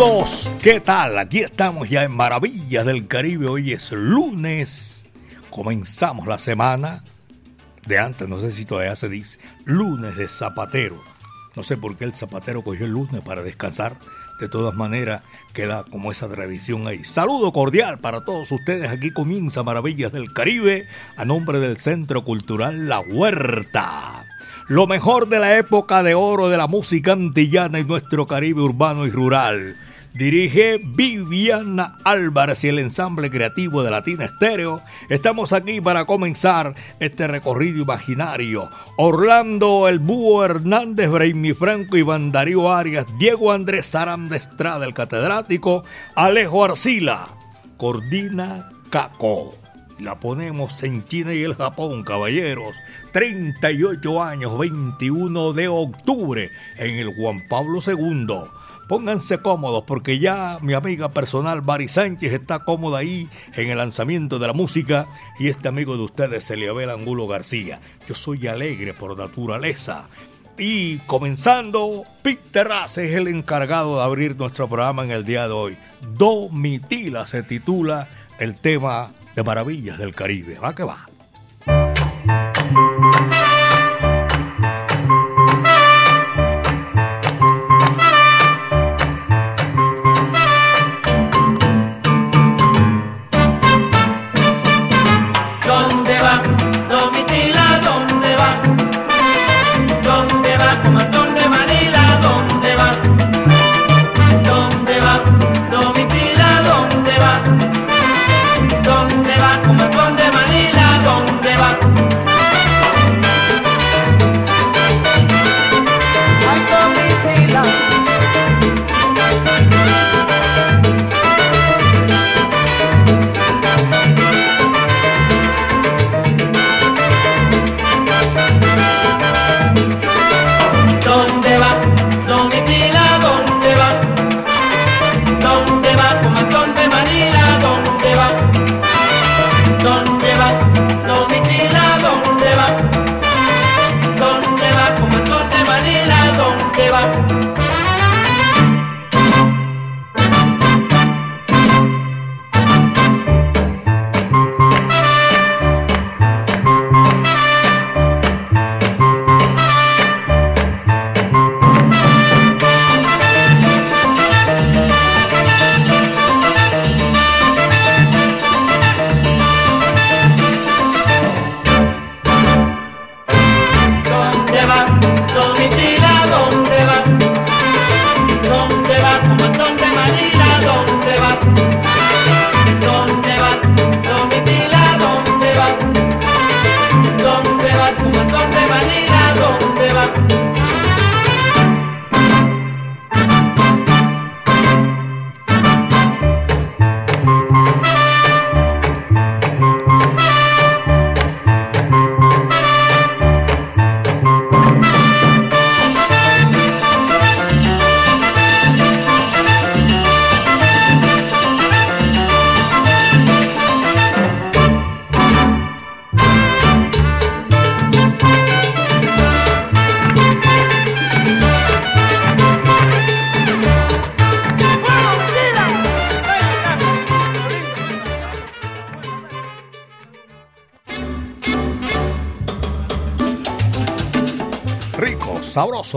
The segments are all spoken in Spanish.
Amigos, ¿qué tal? Aquí estamos ya en Maravillas del Caribe. Hoy es lunes. Comenzamos la semana de antes, no sé si todavía se dice, lunes de zapatero. No sé por qué el zapatero cogió el lunes para descansar. De todas maneras, queda como esa tradición ahí. Saludo cordial para todos ustedes. Aquí comienza Maravillas del Caribe a nombre del Centro Cultural La Huerta. Lo mejor de la época de oro de la música antillana y nuestro Caribe urbano y rural. Dirige Viviana Álvarez y el ensamble creativo de Latina Estéreo. Estamos aquí para comenzar este recorrido imaginario. Orlando El Búho Hernández, Braimi Franco, Iván Darío Arias, Diego Andrés Saram de Estrada, el catedrático, Alejo Arcila, Cordina Caco la ponemos en China y el Japón, caballeros. 38 años, 21 de octubre, en el Juan Pablo II. Pónganse cómodos porque ya mi amiga personal Bari Sánchez está cómoda ahí en el lanzamiento de la música y este amigo de ustedes, Eliabel Angulo García. Yo soy alegre por naturaleza. Y comenzando, Peter Raz es el encargado de abrir nuestro programa en el día de hoy. Domitila se titula el tema de maravillas del Caribe. Va que va.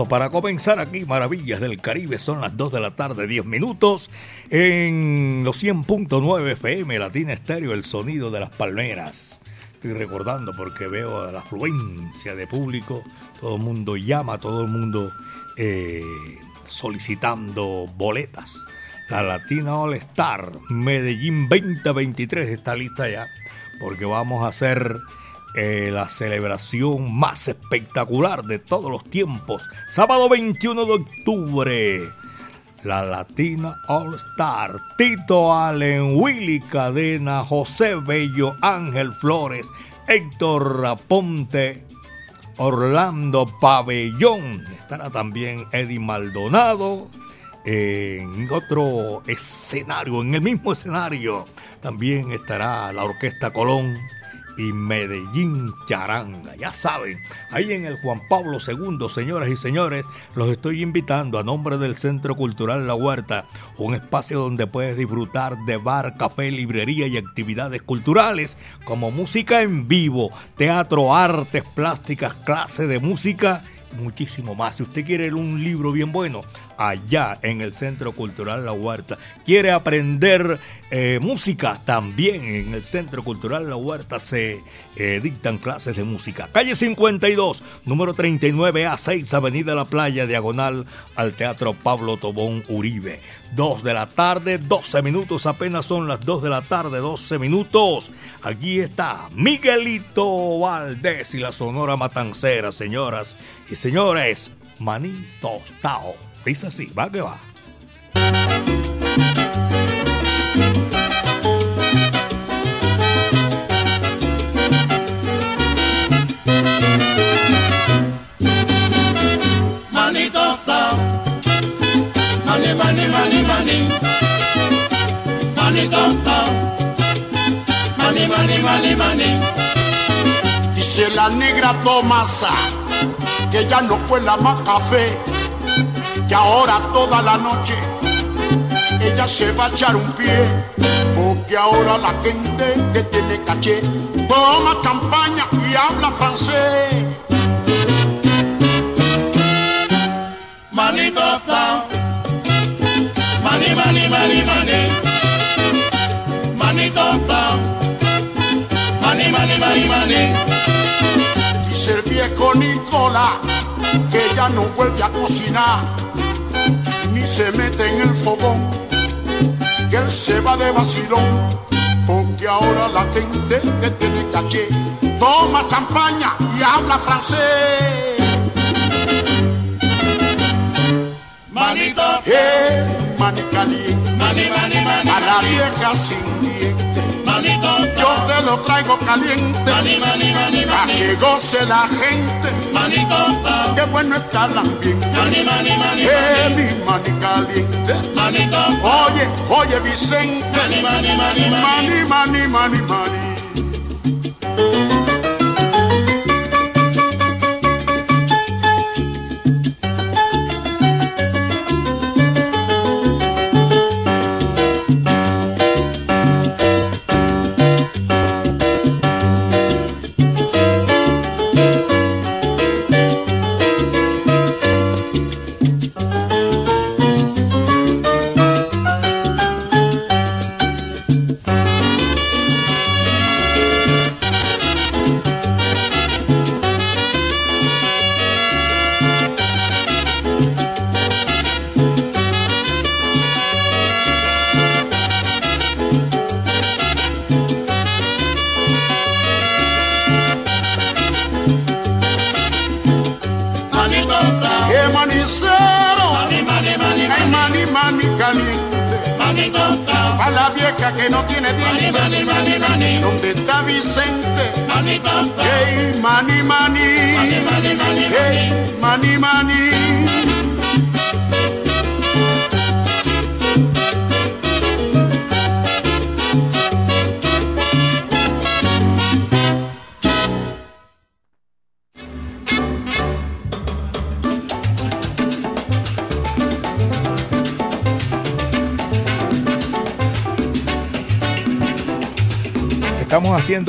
Para comenzar aquí. Maravillas del Caribe, son las 2 de la tarde, 10 minutos. En los 100.9 FM, Latina Estéreo, el sonido de las palmeras. Estoy recordando porque veo la afluencia de público. Todo el mundo llama, todo el mundo eh, solicitando boletas. La Latina All Star Medellín 2023 está lista ya. Porque vamos a hacer eh, la celebración más espectacular de todos los tiempos. Sábado 21 de octubre, la Latina All Star. Tito Allen, Willy Cadena, José Bello, Ángel Flores, Héctor Raponte, Orlando Pabellón. Estará también Eddie Maldonado. En otro escenario, en el mismo escenario, también estará la Orquesta Colón y Medellín Charanga. Ya saben, ahí en el Juan Pablo II, señoras y señores, los estoy invitando a nombre del Centro Cultural La Huerta, un espacio donde puedes disfrutar de bar, café, librería y actividades culturales como música en vivo, teatro, artes plásticas, clase de música muchísimo más. Si usted quiere un libro bien bueno, allá en el Centro Cultural La Huerta. Quiere aprender eh, música, también en el Centro Cultural La Huerta se eh, dictan clases de música. Calle 52, número 39 a 6, Avenida La Playa, diagonal al Teatro Pablo Tobón Uribe. 2 de la tarde, 12 minutos, apenas son las 2 de la tarde, 12 minutos. Aquí está Miguelito Valdés y la Sonora Matancera, señoras y señores. Manito Tao. Dice así, va que va. Mani, mani. Manito Tao. Mani, mani, mani, mani. Dice la negra Tomasa que ya no cuela más café, que ahora toda la noche ella se va a echar un pie, porque ahora la gente que tiene caché toma champaña y habla francés. Manito ta, mani mani mani mani, manito ta, mani mani mani mani. Dice el viejo Nicolás que ya no vuelve a cocinar, ni se mete en el fogón, que él se va de vacilón, porque ahora la gente que tiene caché toma champaña y habla francés. Manito, eh, mani caliente, mani, mani, mani, a la vieja sin dientes. Manito, yo te lo traigo caliente, mani, mani, mani, para que goce la gente. Manito, qué bueno está el ambiente. Mani, mani, mani, eh, mi mani caliente. Manito, oye, oye Vicente. Mani, mani, mani, mani, mani, mani, mani.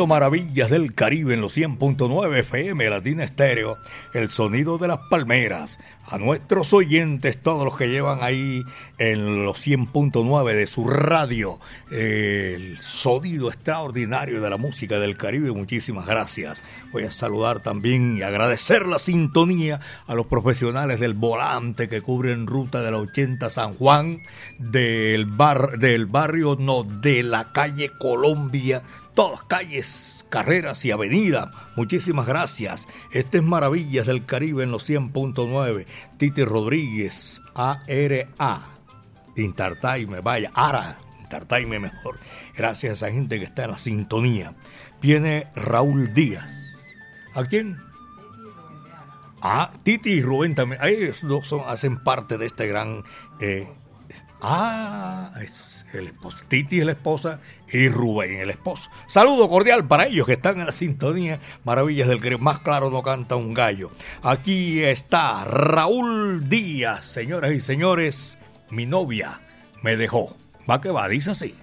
Maravillas del Caribe en los 100.9 FM Latina Estéreo, el sonido de las palmeras. A nuestros oyentes, todos los que llevan ahí en los 100.9 de su radio, el sonido extraordinario de la música del Caribe, muchísimas gracias. Voy a saludar también y agradecer la sintonía a los profesionales del volante que cubren ruta de la 80 San Juan, del, bar, del barrio no, de la calle Colombia todas calles, carreras y avenidas. Muchísimas gracias. Este es Maravillas del Caribe en los 100.9. Titi Rodríguez, ARA. Intartaime, vaya, ARA. Intartaime mejor. Gracias a esa gente que está en la sintonía. Viene Raúl Díaz. ¿A quién? Ah, Titi y Rubén también. Ellos dos son, hacen parte de este gran. Eh, ah, es el esposo. Titi es la esposa y Rubén el esposo. Saludo cordial para ellos que están en la sintonía. Maravillas del que más claro no canta un gallo. Aquí está Raúl Díaz, señoras y señores. Mi novia me dejó. Va que va, dice así.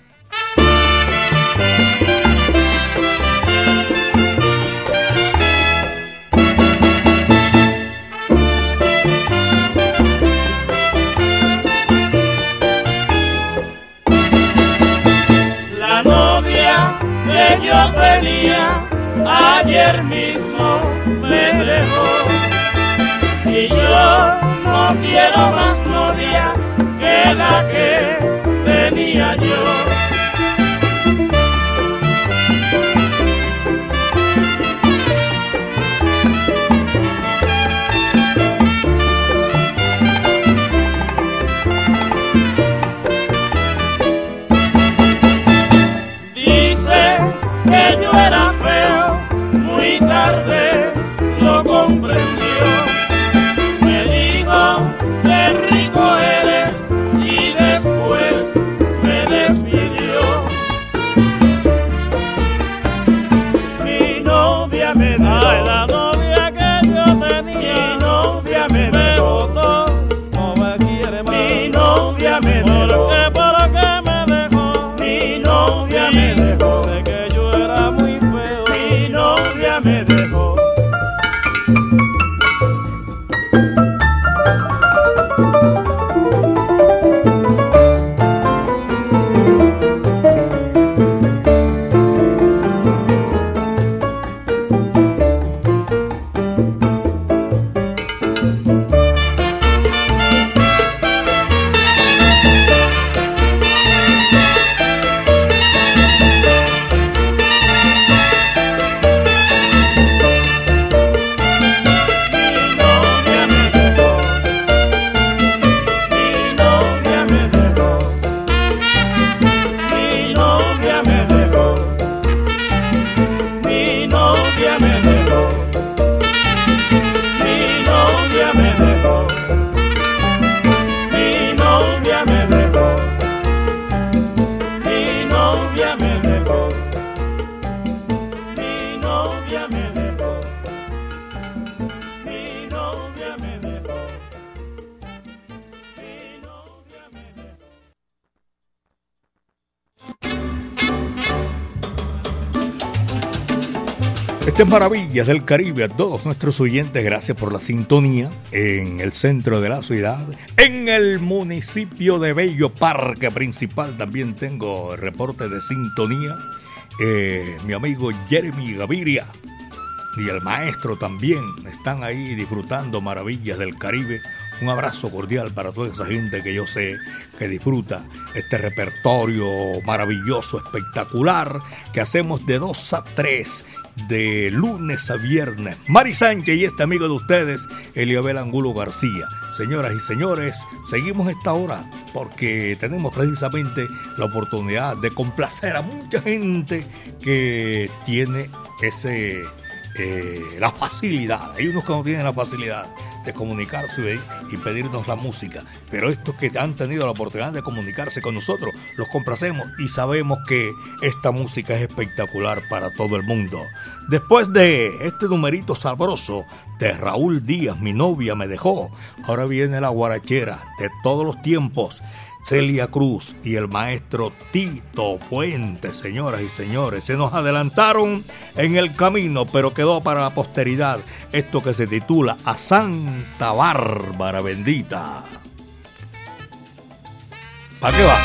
Yo tenía ayer mismo me dejó y yo no quiero más novia que la que tenía yo. Del Caribe a todos nuestros oyentes, gracias por la sintonía en el centro de la ciudad, en el municipio de Bello Parque Principal también tengo reporte de sintonía, eh, mi amigo Jeremy Gaviria y el maestro también están ahí disfrutando maravillas del Caribe. Un abrazo cordial para toda esa gente que yo sé que disfruta este repertorio maravilloso, espectacular, que hacemos de 2 a 3 de lunes a viernes. Mari Sánchez y este amigo de ustedes, Eliabel Angulo García. Señoras y señores, seguimos esta hora porque tenemos precisamente la oportunidad de complacer a mucha gente que tiene ese eh, la facilidad. Hay unos que no tienen la facilidad de comunicarse y pedirnos la música. Pero estos que han tenido la oportunidad de comunicarse con nosotros, los complacemos y sabemos que esta música es espectacular para todo el mundo. Después de este numerito sabroso de Raúl Díaz, mi novia me dejó, ahora viene la guarachera de todos los tiempos Celia Cruz y el maestro Tito Puente, señoras y señores. Se nos adelantaron en el camino, pero quedó para la posteridad esto que se titula A Santa Bárbara Bendita. ¿Para qué va?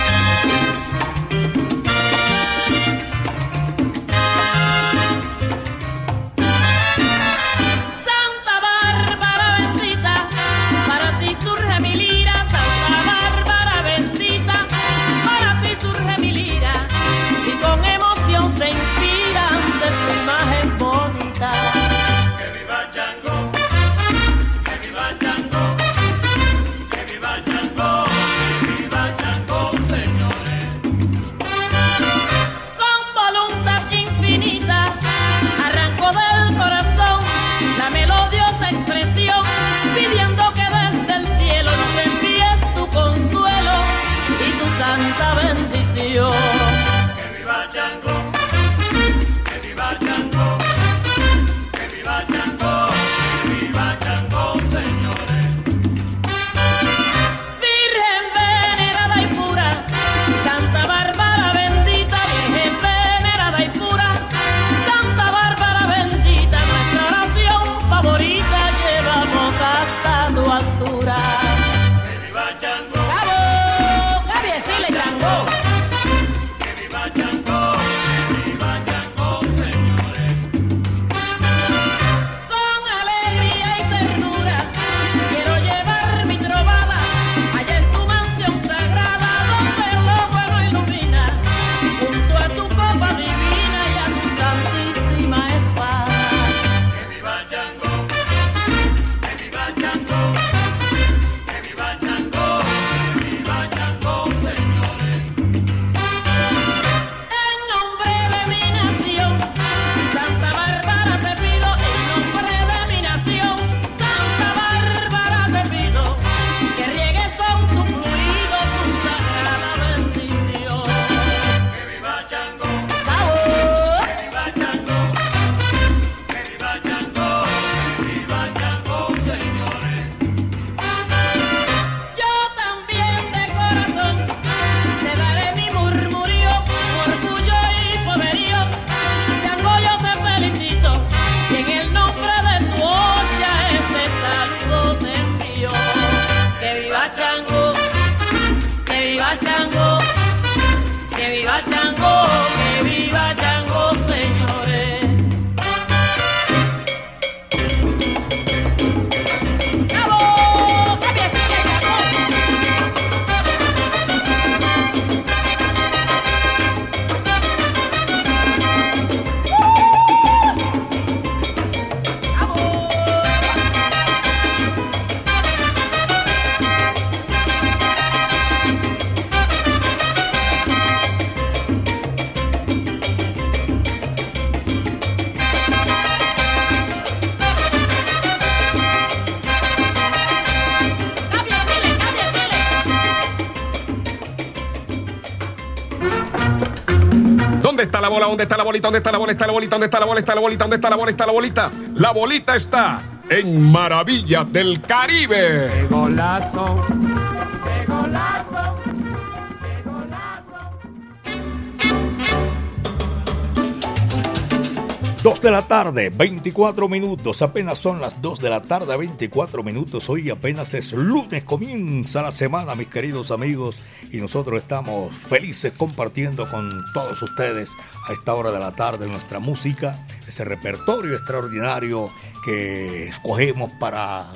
Bola? ¿Dónde está la bolita? ¿Dónde está la bola? ¿Está la bolita? ¿Dónde está la bola? ¿Está la bolita? ¿Dónde está la bola? ¿Está la bolita? La bolita está en Maravillas del Caribe. ¡Qué golazo! De la tarde, 24 minutos. Apenas son las 2 de la tarde, 24 minutos. Hoy apenas es lunes, comienza la semana, mis queridos amigos. Y nosotros estamos felices compartiendo con todos ustedes a esta hora de la tarde nuestra música, ese repertorio extraordinario que escogemos para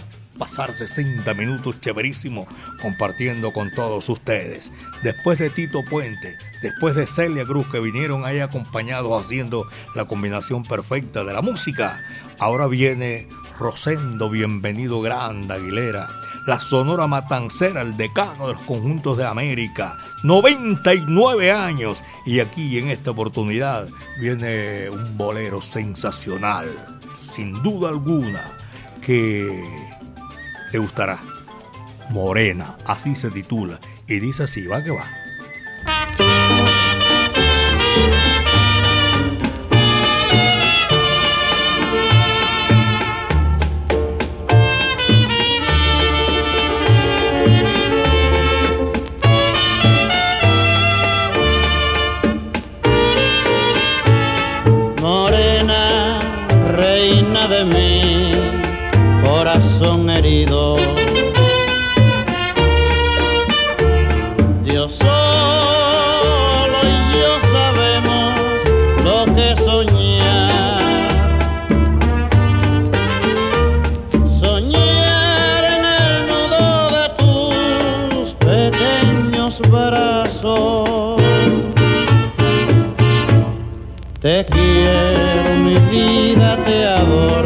pasar 60 minutos chéverísimo compartiendo con todos ustedes. Después de Tito Puente, después de Celia Cruz que vinieron ahí acompañados haciendo la combinación perfecta de la música, ahora viene Rosendo Bienvenido Grande Aguilera, la Sonora Matancera, el decano de los conjuntos de América, 99 años. Y aquí en esta oportunidad viene un bolero sensacional, sin duda alguna, que le gustará. Morena, así se titula. Y dice así, va que va. Centro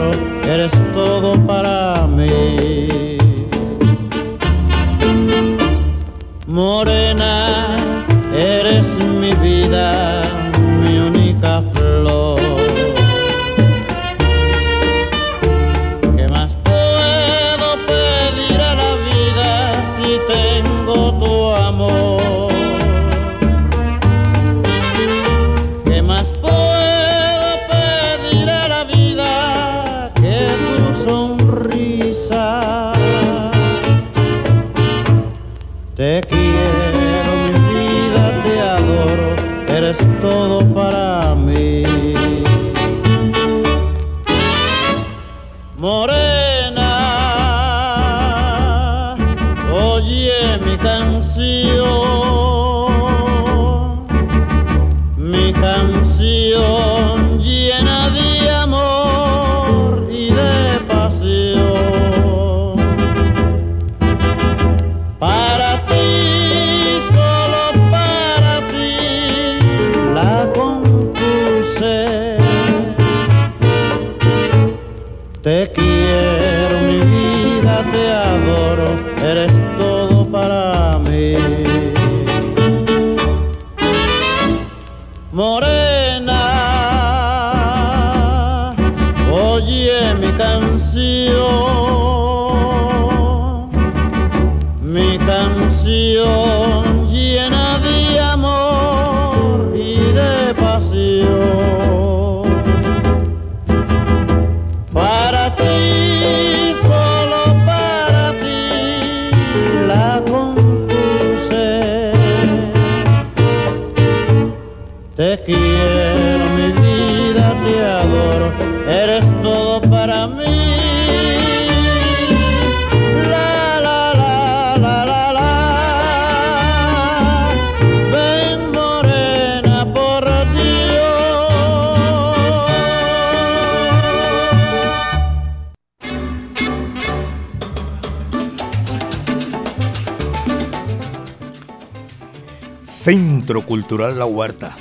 Cultural La Huerta.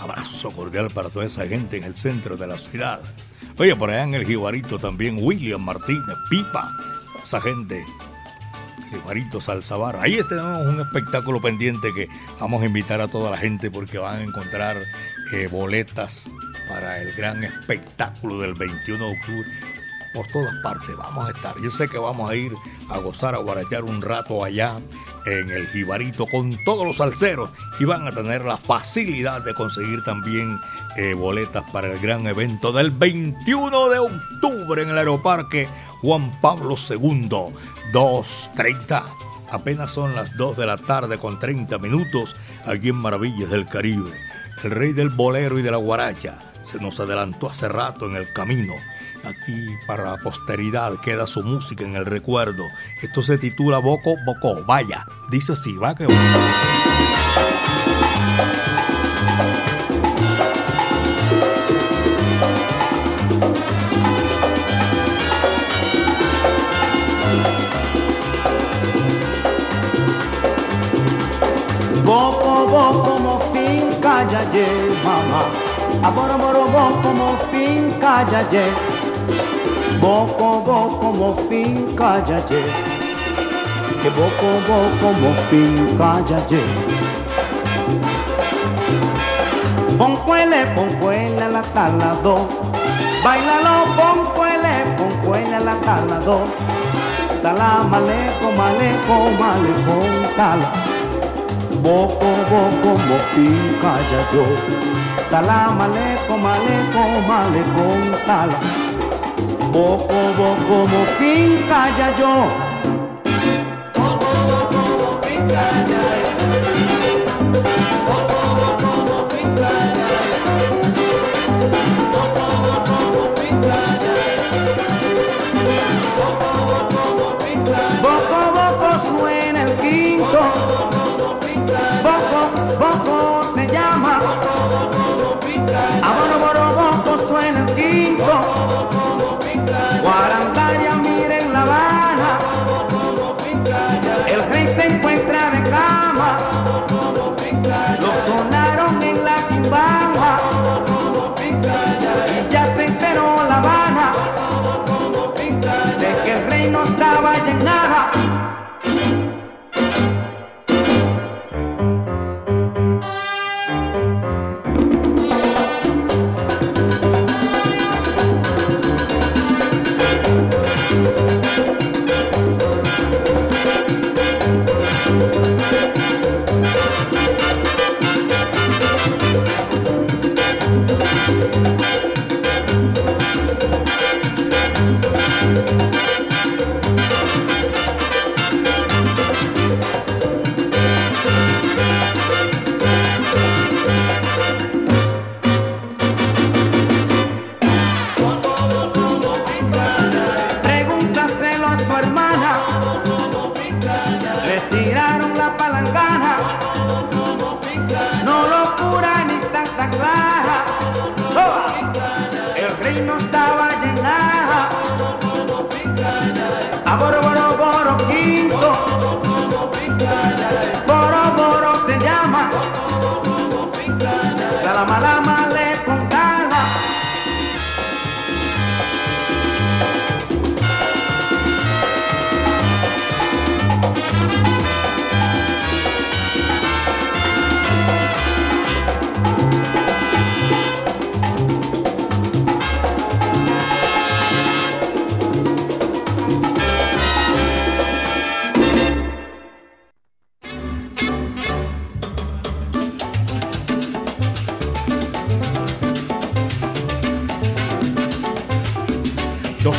Abrazo cordial para toda esa gente en el centro de la ciudad. Oye, por allá en el Jibarito también William Martínez, Pipa, esa gente. Jibarito Salzabar. Ahí tenemos un espectáculo pendiente que vamos a invitar a toda la gente porque van a encontrar eh, boletas para el gran espectáculo del 21 de octubre. Por todas partes vamos a estar. Yo sé que vamos a ir a gozar, a guarachar un rato allá en el Jibarito con todos los salseros y van a tener la facilidad de conseguir también eh, boletas para el gran evento del 21 de octubre en el Aeroparque Juan Pablo II, 2.30. Apenas son las 2 de la tarde con 30 minutos aquí en Maravillas del Caribe. El rey del bolero y de la guaracha se nos adelantó hace rato en el camino Aquí para la posteridad queda su música en el recuerdo. Esto se titula Boco Boco. Vaya, dice así, va que. Boco, boco, mo finca ya mamá. Aboro, boro, boco, mo finca ya Boco, boco, mo finca ya ye. Que boco, boco, mo finca ya ye. Poncuele, poncuele la talado. Bailalo, poncuele, poncuele la talado. Salam aleikum, aleikum, aleikum, tala. Boco, boco, mo finca ya yo. Salam aleikum, aleikum, aleikum, tala. Boco, boco, mo finca ya yo.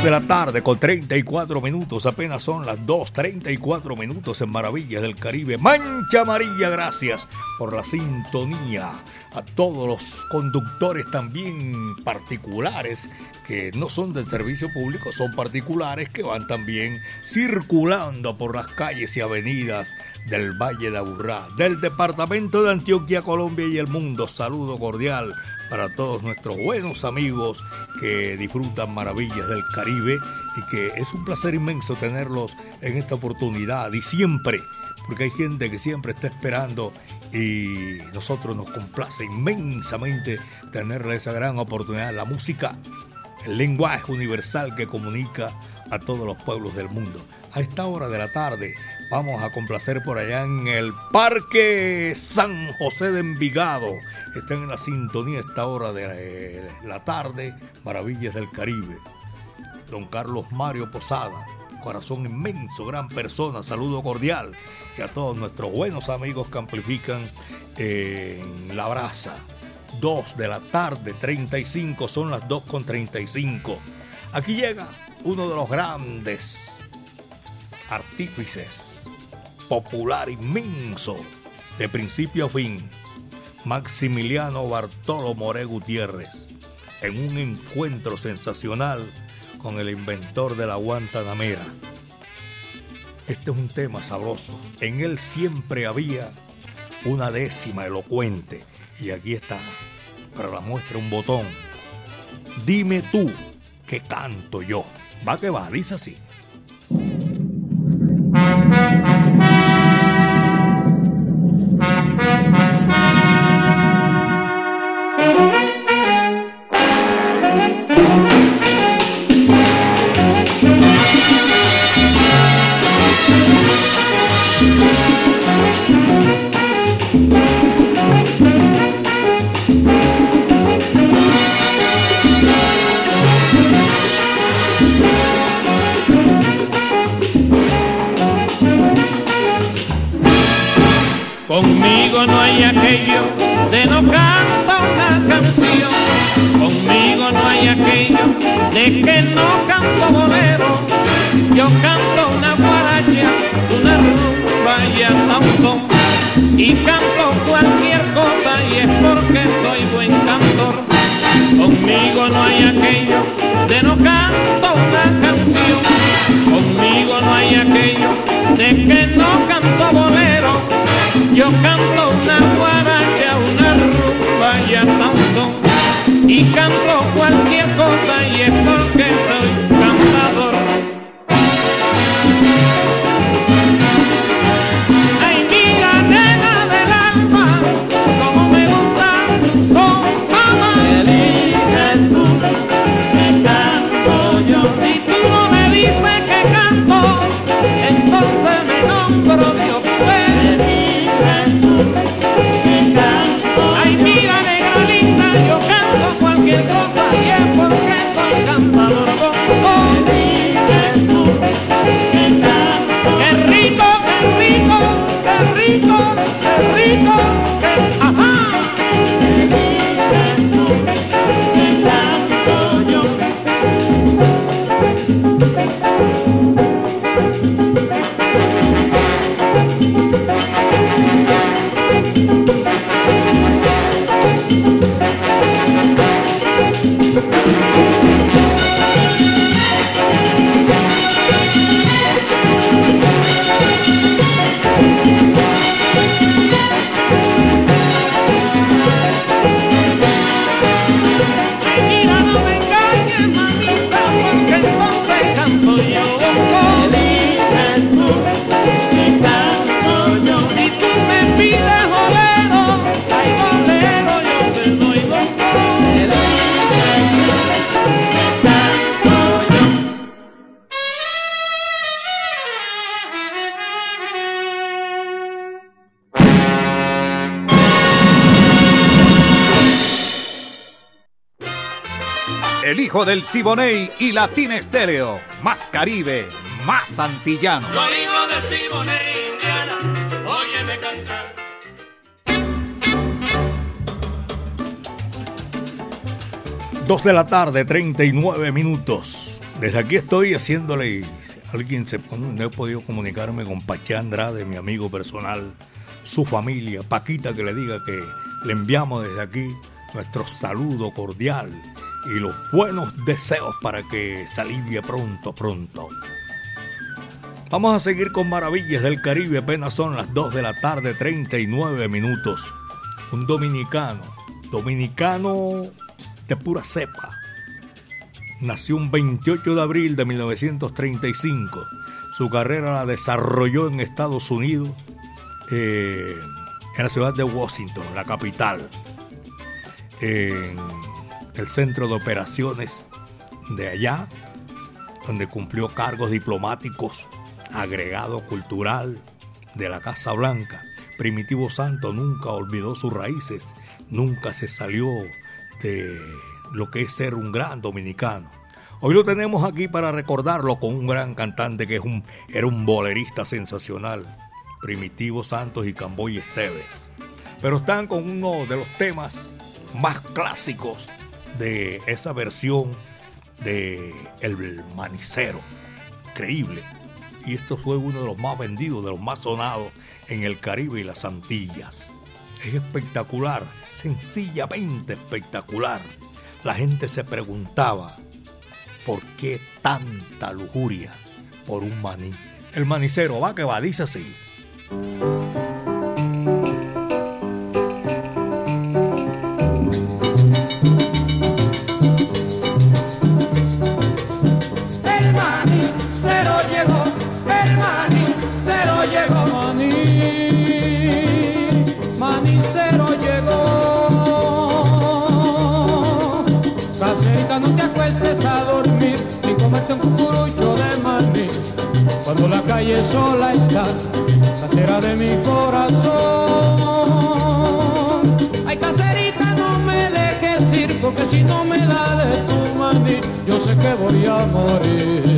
De la tarde con 34 minutos, apenas son las 2.34 minutos en Maravillas del Caribe. Mancha Amarilla, gracias por la sintonía. A todos los conductores también particulares que no son del servicio público, son particulares que van también circulando por las calles y avenidas del Valle de Aburrá, del departamento de Antioquia, Colombia y el mundo. Saludo cordial para todos nuestros buenos amigos que disfrutan maravillas del Caribe y que es un placer inmenso tenerlos en esta oportunidad y siempre, porque hay gente que siempre está esperando y nosotros nos complace inmensamente tenerle esa gran oportunidad. La música, el lenguaje universal que comunica a todos los pueblos del mundo. A esta hora de la tarde vamos a complacer por allá en el Parque San José de Envigado. Están en la sintonía esta hora de la tarde, Maravillas del Caribe. Don Carlos Mario Posada, corazón inmenso, gran persona, saludo cordial. Y a todos nuestros buenos amigos que amplifican en La Brasa. 2 de la tarde, 35, son las 2 con 35. Aquí llega uno de los grandes artífices, popular inmenso, de principio a fin, Maximiliano Bartolo More Gutiérrez, en un encuentro sensacional con el inventor de la guantanamera. Este es un tema sabroso. En él siempre había una décima elocuente. Y aquí está, para la muestra un botón. Dime tú que canto yo. Va que va, dice así. Hijo del Siboney y Latina Estéreo. Más Caribe, más antillano. Soy hijo de Simone Indiana, óyeme cantar. Dos de la tarde, 39 minutos. Desde aquí estoy haciéndole. Alguien se no he podido comunicarme con Paché Andrade, mi amigo personal, su familia, Paquita, que le diga que le enviamos desde aquí nuestro saludo cordial y los buenos deseos para que se pronto, pronto. Vamos a seguir con Maravillas del Caribe, apenas son las 2 de la tarde, 39 minutos. Un dominicano, dominicano de pura cepa. Nació un 28 de abril de 1935. Su carrera la desarrolló en Estados Unidos, eh, en la ciudad de Washington, la capital, en el centro de operaciones de allá, donde cumplió cargos diplomáticos, agregado cultural de la Casa Blanca. Primitivo Santo nunca olvidó sus raíces, nunca se salió de lo que es ser un gran dominicano. Hoy lo tenemos aquí para recordarlo con un gran cantante que es un, era un bolerista sensacional, Primitivo Santos y Camboy Esteves. Pero están con uno de los temas más clásicos de esa versión de El Manicero. Increíble. Y esto fue uno de los más vendidos, de los más sonados en el Caribe y las Antillas. Es espectacular, sencillamente espectacular. La gente se preguntaba, ¿por qué tanta lujuria por un maní? El manicero va que va, dice así. Sola está, casera de mi corazón. Ay, caserita, no me dejes ir, porque si no me da de tu maní, yo sé que voy a morir.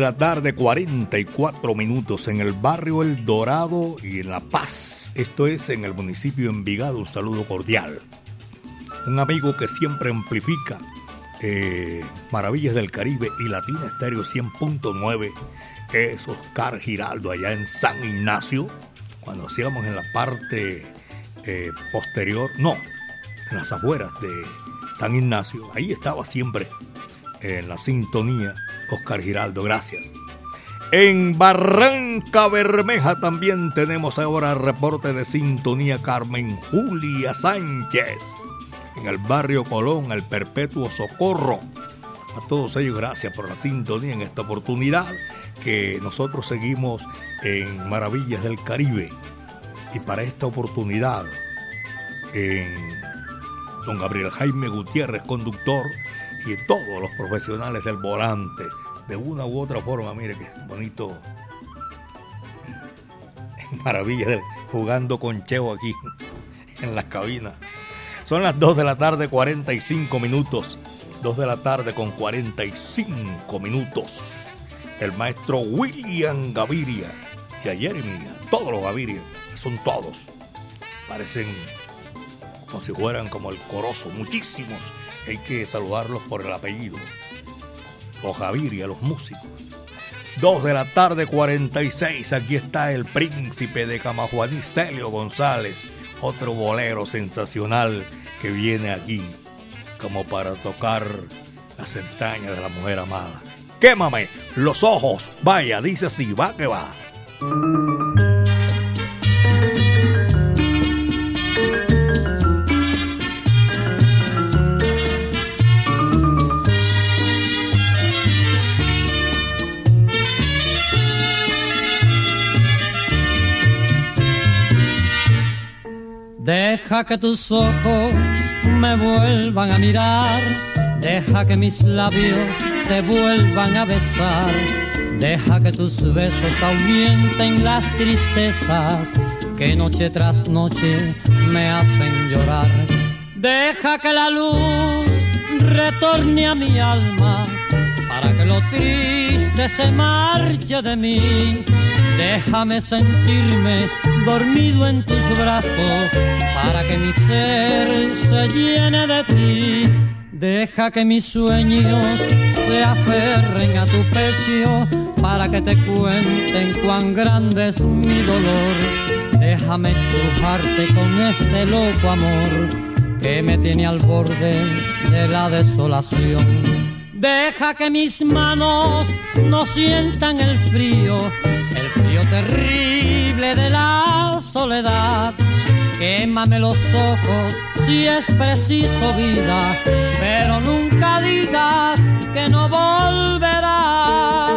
De la tarde, 44 minutos en el barrio El Dorado y en La Paz. Esto es en el municipio de Envigado. Un saludo cordial. Un amigo que siempre amplifica eh, Maravillas del Caribe y Latina Estéreo 100.9 es Oscar Giraldo allá en San Ignacio. Cuando hacíamos en la parte eh, posterior, no, en las afueras de San Ignacio, ahí estaba siempre en la sintonía Oscar Giraldo, gracias. En Barranca Bermeja también tenemos ahora reporte de sintonía Carmen Julia Sánchez. en el barrio Colón, el Perpetuo Socorro. A todos ellos, gracias por la sintonía en esta oportunidad que nosotros seguimos en Maravillas del Caribe. Y para esta oportunidad, en don Gabriel Jaime Gutiérrez, conductor, y todos los profesionales del volante, de una u otra forma, mire qué bonito. Maravillas del jugando con Cheo aquí en la cabina. Son las 2 de la tarde, 45 minutos. 2 de la tarde con 45 minutos. El maestro William Gaviria y a Jeremy, todos los Gaviria, son todos. Parecen como si fueran como el corozo, muchísimos. Hay que saludarlos por el apellido. Los Gaviria, los músicos. 2 de la tarde, 46. Aquí está el príncipe de Camajuaní, Celio González. Otro bolero sensacional que viene aquí como para tocar las entrañas de la mujer amada. Quémame los ojos. Vaya, dice así, va que va. Deja que tus ojos me vuelvan a mirar, deja que mis labios te vuelvan a besar, deja que tus besos ahuyenten las tristezas que noche tras noche me hacen llorar. Deja que la luz retorne a mi alma para que lo triste se marche de mí. Déjame sentirme dormido en tus brazos para que mi ser se llene de ti. Deja que mis sueños se aferren a tu pecho para que te cuenten cuán grande es mi dolor. Déjame estrujarte con este loco amor que me tiene al borde de la desolación. Deja que mis manos no sientan el frío, el frío terrible de la soledad. Quémame los ojos si es preciso vida, pero nunca digas que no volverás.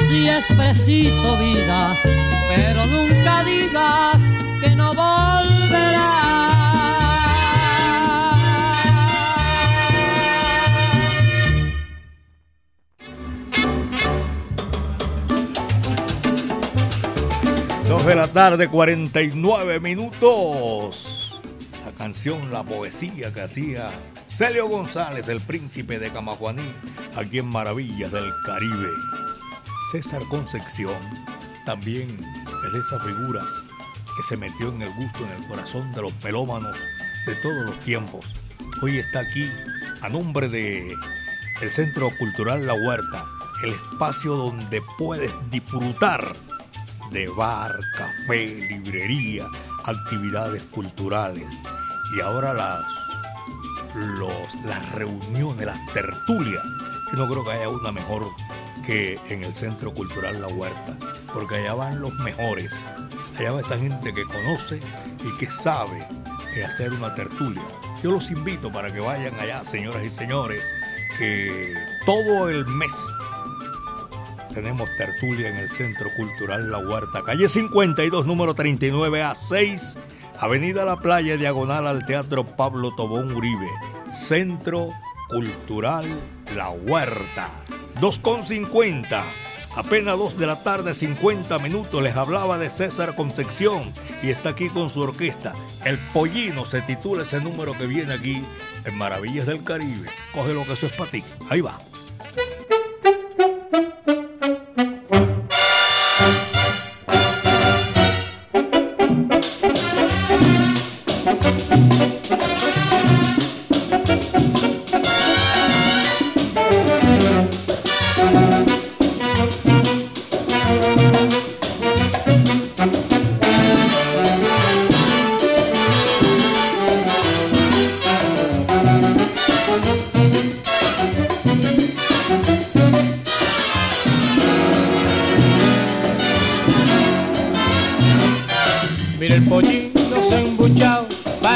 si es preciso vida, pero nunca digas que no volverás. Dos de la tarde, 49 minutos. La canción, la poesía que hacía Celio González, el príncipe de Camajuaní, aquí en Maravillas del Caribe. César Concepción también es de esas figuras que se metió en el gusto, en el corazón de los melómanos de todos los tiempos. Hoy está aquí a nombre de el Centro Cultural La Huerta, el espacio donde puedes disfrutar de bar, café, librería, actividades culturales. Y ahora las, las reuniones, las tertulias. Yo no creo que haya una mejor que en el Centro Cultural La Huerta, porque allá van los mejores. Allá va esa gente que conoce y que sabe hacer una tertulia. Yo los invito para que vayan allá, señoras y señores, que todo el mes tenemos tertulia en el Centro Cultural La Huerta, calle 52, número 39 a 6, Avenida La Playa, diagonal al Teatro Pablo Tobón Uribe. Centro Cultural La Huerta. 2.50. Apenas 2 de la tarde, 50 minutos, les hablaba de César Concepción y está aquí con su orquesta. El Pollino se titula ese número que viene aquí en Maravillas del Caribe. Coge lo que eso es para ti. Ahí va.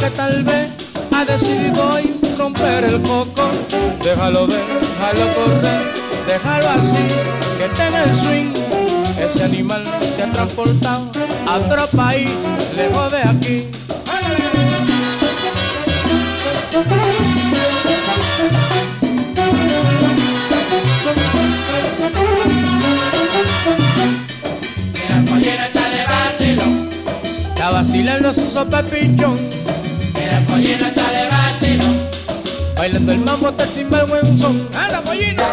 que tal vez ha decidido hoy romper el coco. Déjalo ver, déjalo correr, déjalo así, que tenga el swing. Ese animal se ha transportado a otro país, lejos de aquí. La pollera está de vacilón, está vacilando su sopa pichón la pollina está de vacilo. Bailando el mambo hasta el cimbal, buen son. ¡A la pollina!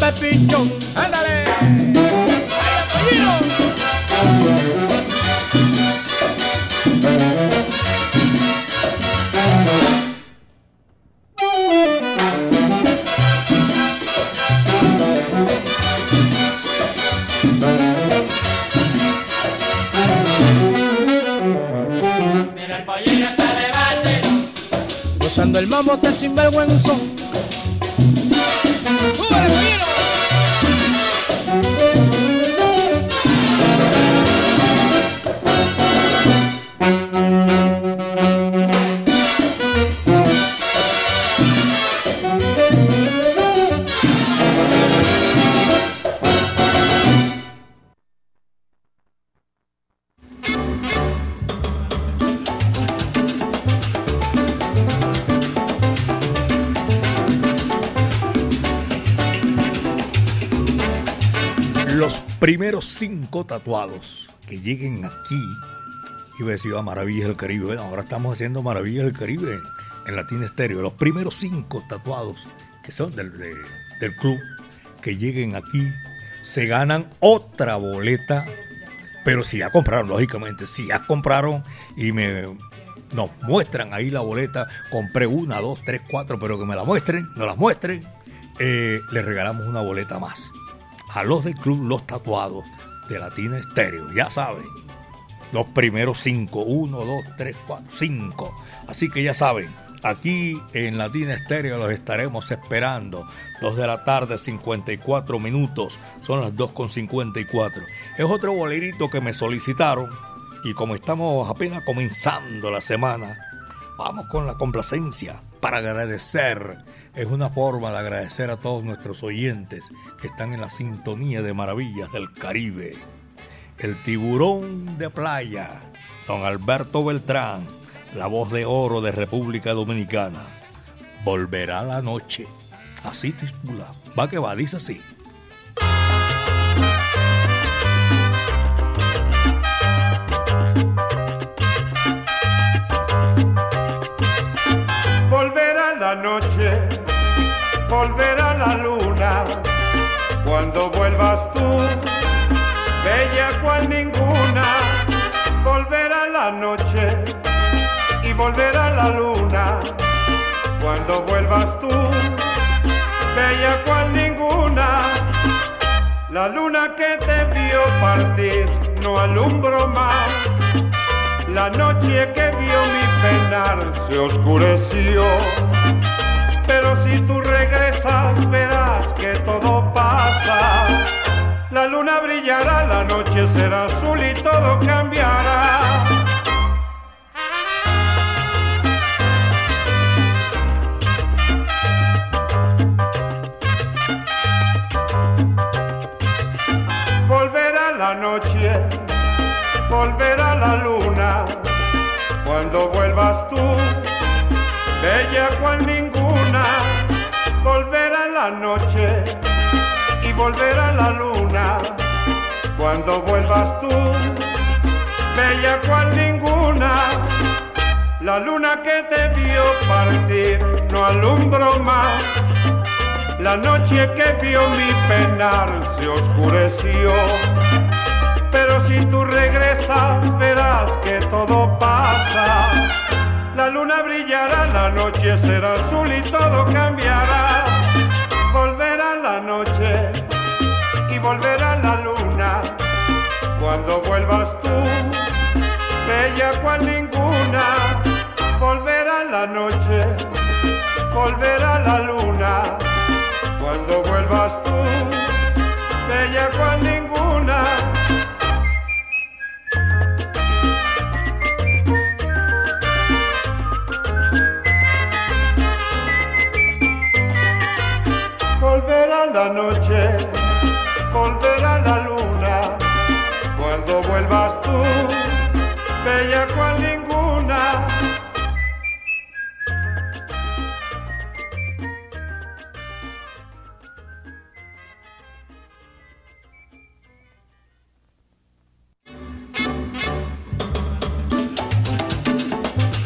Vacilando su sopa pichón. ¡Ándale! el mambo está sinvergüenza tatuados que lleguen aquí, iba a decir a Maravillas del Caribe, ahora estamos haciendo Maravillas del Caribe en, Latina Estéreo, los primeros cinco tatuados que son del, club, que lleguen aquí, se ganan otra boleta, pero si ya compraron, lógicamente, si ya compraron y me nos muestran ahí la boleta, compré una, dos, tres, cuatro, pero que me la muestren, nos las muestren, eh, les regalamos una boleta más a los del club Los Tatuados de Latina Estéreo. Ya saben, los primeros cinco, uno, dos, tres, cuatro, cinco. Así que ya saben, aquí en Latina Estéreo los estaremos esperando. Dos de la tarde, 54 minutos. Son las 2 con 54. Es otro bolerito que me solicitaron. Y como estamos apenas comenzando la semana, vamos con la complacencia para agradecer es una forma de agradecer a todos nuestros oyentes que están en la sintonía de maravillas del Caribe. El tiburón de playa, don Alberto Beltrán, la voz de oro de República Dominicana. Volverá la noche. Así titula. Va que va, dice así. Cuando vuelvas tú, bella cual ninguna. La luna que te vio partir no alumbro más. La noche que vio mi penar se oscureció. Pero si tú regresas verás que todo pasa. La luna brillará, la noche será azul y todo cambiará. Cuando vuelvas tú, bella cual ninguna, volverá la noche y volverá la luna, cuando vuelvas tú, bella cual ninguna, la luna que te vio partir no alumbro más. La noche que vio mi penar se oscureció. Pero si tú regresas verás que todo brillará, la noche será azul y todo cambiará. Volverá la noche y volverá la luna. Cuando vuelvas tú, bella cual ninguna. Volverá la noche, volverá la luna cuando vuelvas tú, bella cual ninguna. Bella cual ninguna.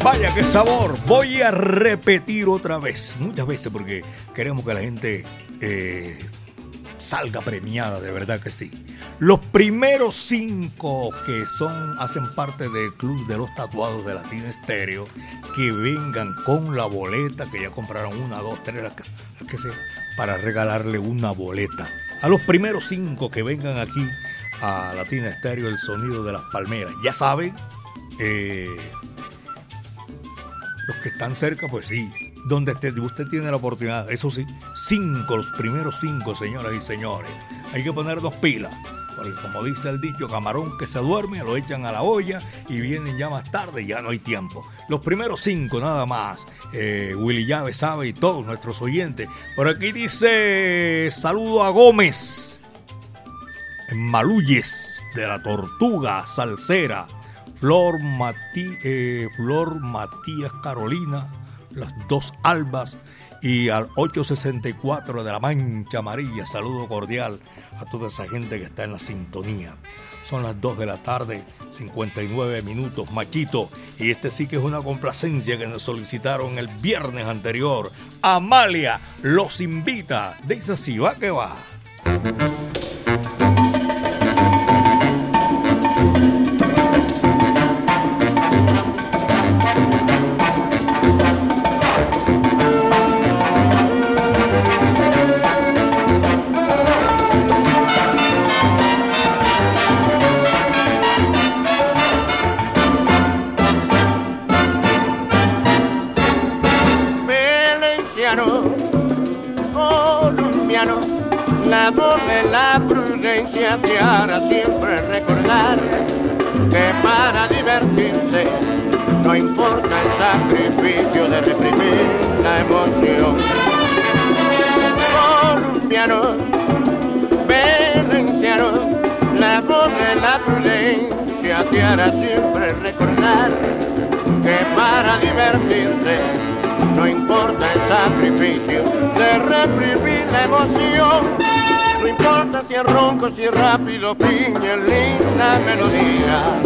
Vaya qué sabor. Voy a repetir otra vez, muchas veces, porque queremos que la gente eh, salga premiada, de verdad que sí. Los primeros cinco que son, hacen parte del club de los tatuados de Latino Estéreo, que vengan con la boleta, que ya compraron una, dos, tres, las que, sea, para regalarle una boleta. A los primeros cinco que vengan aquí a Latina Estéreo, el sonido de las palmeras. Ya saben, eh, los que están cerca, pues sí. Donde usted tiene la oportunidad. Eso sí, cinco, los primeros cinco, señoras y señores. Hay que ponernos pilas. Porque como dice el dicho, camarón que se duerme, lo echan a la olla y vienen ya más tarde, ya no hay tiempo. Los primeros cinco, nada más. Eh, Willy Llave sabe y todos nuestros oyentes. Por aquí dice, saludo a Gómez. En Maluyes, de la Tortuga Salsera. Flor, Matí, eh, Flor Matías Carolina, las dos albas y al 864 de la Mancha Amarilla. Saludo cordial a toda esa gente que está en la sintonía. Son las 2 de la tarde, 59 minutos, Machito. Y este sí que es una complacencia que nos solicitaron el viernes anterior. Amalia los invita. Dice así, va que va. Hará siempre recordar que para divertirse no importa el sacrificio de reprimir la emoción. Colombiano, valenciano, la voz de la prudencia te hará siempre recordar que para divertirse no importa el sacrificio de reprimir la emoción. No importa si es ronco, si es rápido, piña, linda melodía.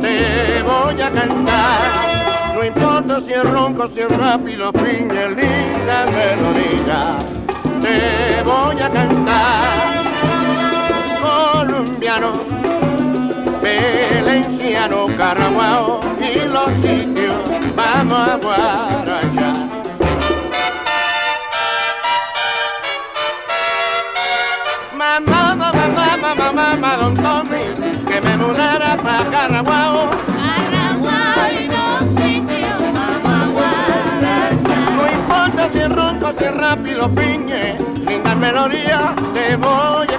Te voy a cantar. No importa si es ronco, si es rápido, piña, linda melodía. Te voy a cantar. Colombiano, llano Caraguao y los sitios si rápido piñe, linda melodía te voy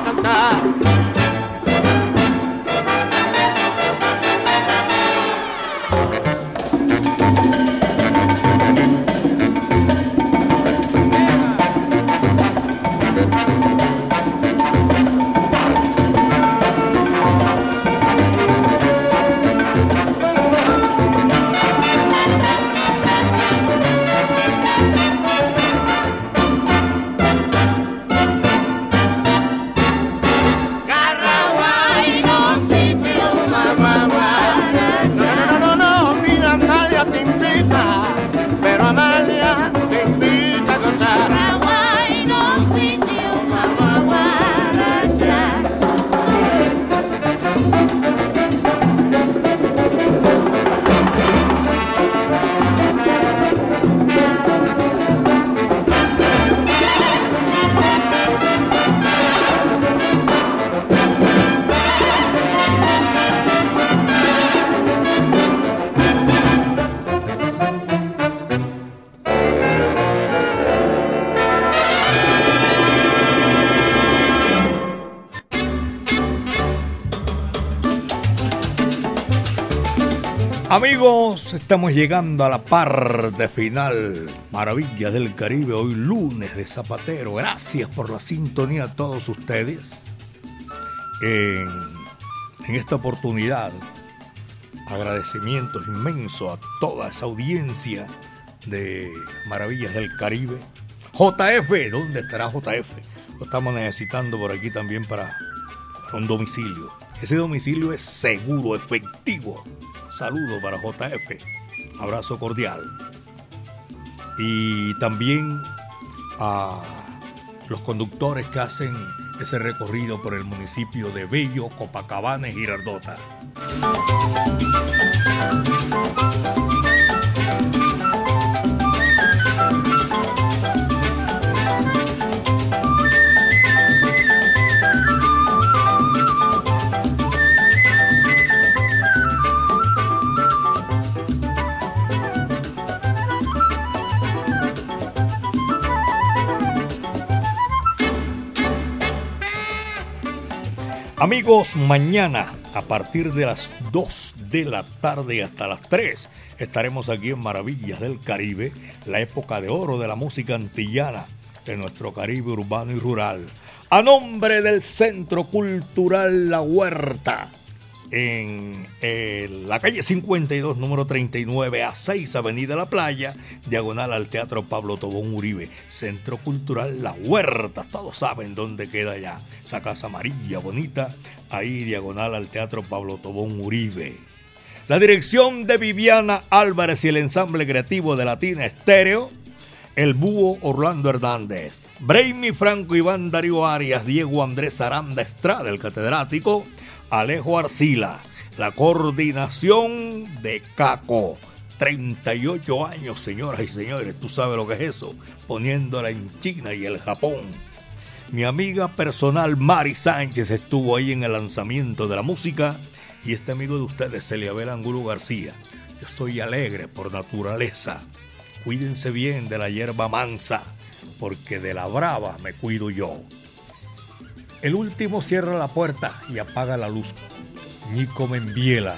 Amigos, estamos llegando a la parte final. Maravillas del Caribe, hoy lunes de Zapatero. Gracias por la sintonía a todos ustedes. En, en esta oportunidad, agradecimientos inmensos a toda esa audiencia de Maravillas del Caribe. JF, ¿dónde estará JF? Lo estamos necesitando por aquí también para, para un domicilio. Ese domicilio es seguro, efectivo. Saludo para JF. Abrazo cordial. Y también a los conductores que hacen ese recorrido por el municipio de Bello, Copacabana y Girardota. Amigos, mañana a partir de las 2 de la tarde hasta las 3 estaremos aquí en Maravillas del Caribe, la época de oro de la música antillana de nuestro Caribe urbano y rural. A nombre del Centro Cultural La Huerta, en eh, la calle 52, número 39, a 6, Avenida La Playa, diagonal al Teatro Pablo Tobón Uribe, Centro Cultural La Huerta, todos saben dónde queda ya, esa casa amarilla bonita, ahí diagonal al Teatro Pablo Tobón Uribe. La dirección de Viviana Álvarez y el ensamble creativo de Latina Estéreo, el búho Orlando Hernández, Brainy Franco Iván Darío Arias, Diego Andrés Aranda Estrada, el catedrático, Alejo Arcila, la coordinación de Caco. 38 años, señoras y señores, tú sabes lo que es eso, poniéndola en China y el Japón. Mi amiga personal Mari Sánchez estuvo ahí en el lanzamiento de la música y este amigo de ustedes, Eliabel Angulo García. Yo soy alegre por naturaleza. Cuídense bien de la hierba mansa, porque de la brava me cuido yo. El último cierra la puerta y apaga la luz. Nico Membiela.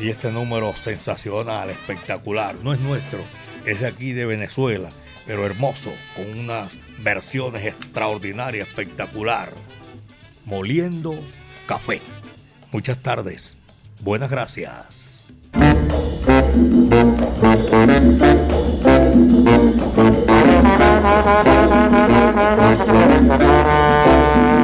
Y este número sensacional, espectacular, no es nuestro, es de aquí de Venezuela, pero hermoso, con unas versiones extraordinarias, espectacular. Moliendo café. Muchas tardes. Buenas gracias.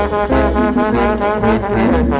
Thank you.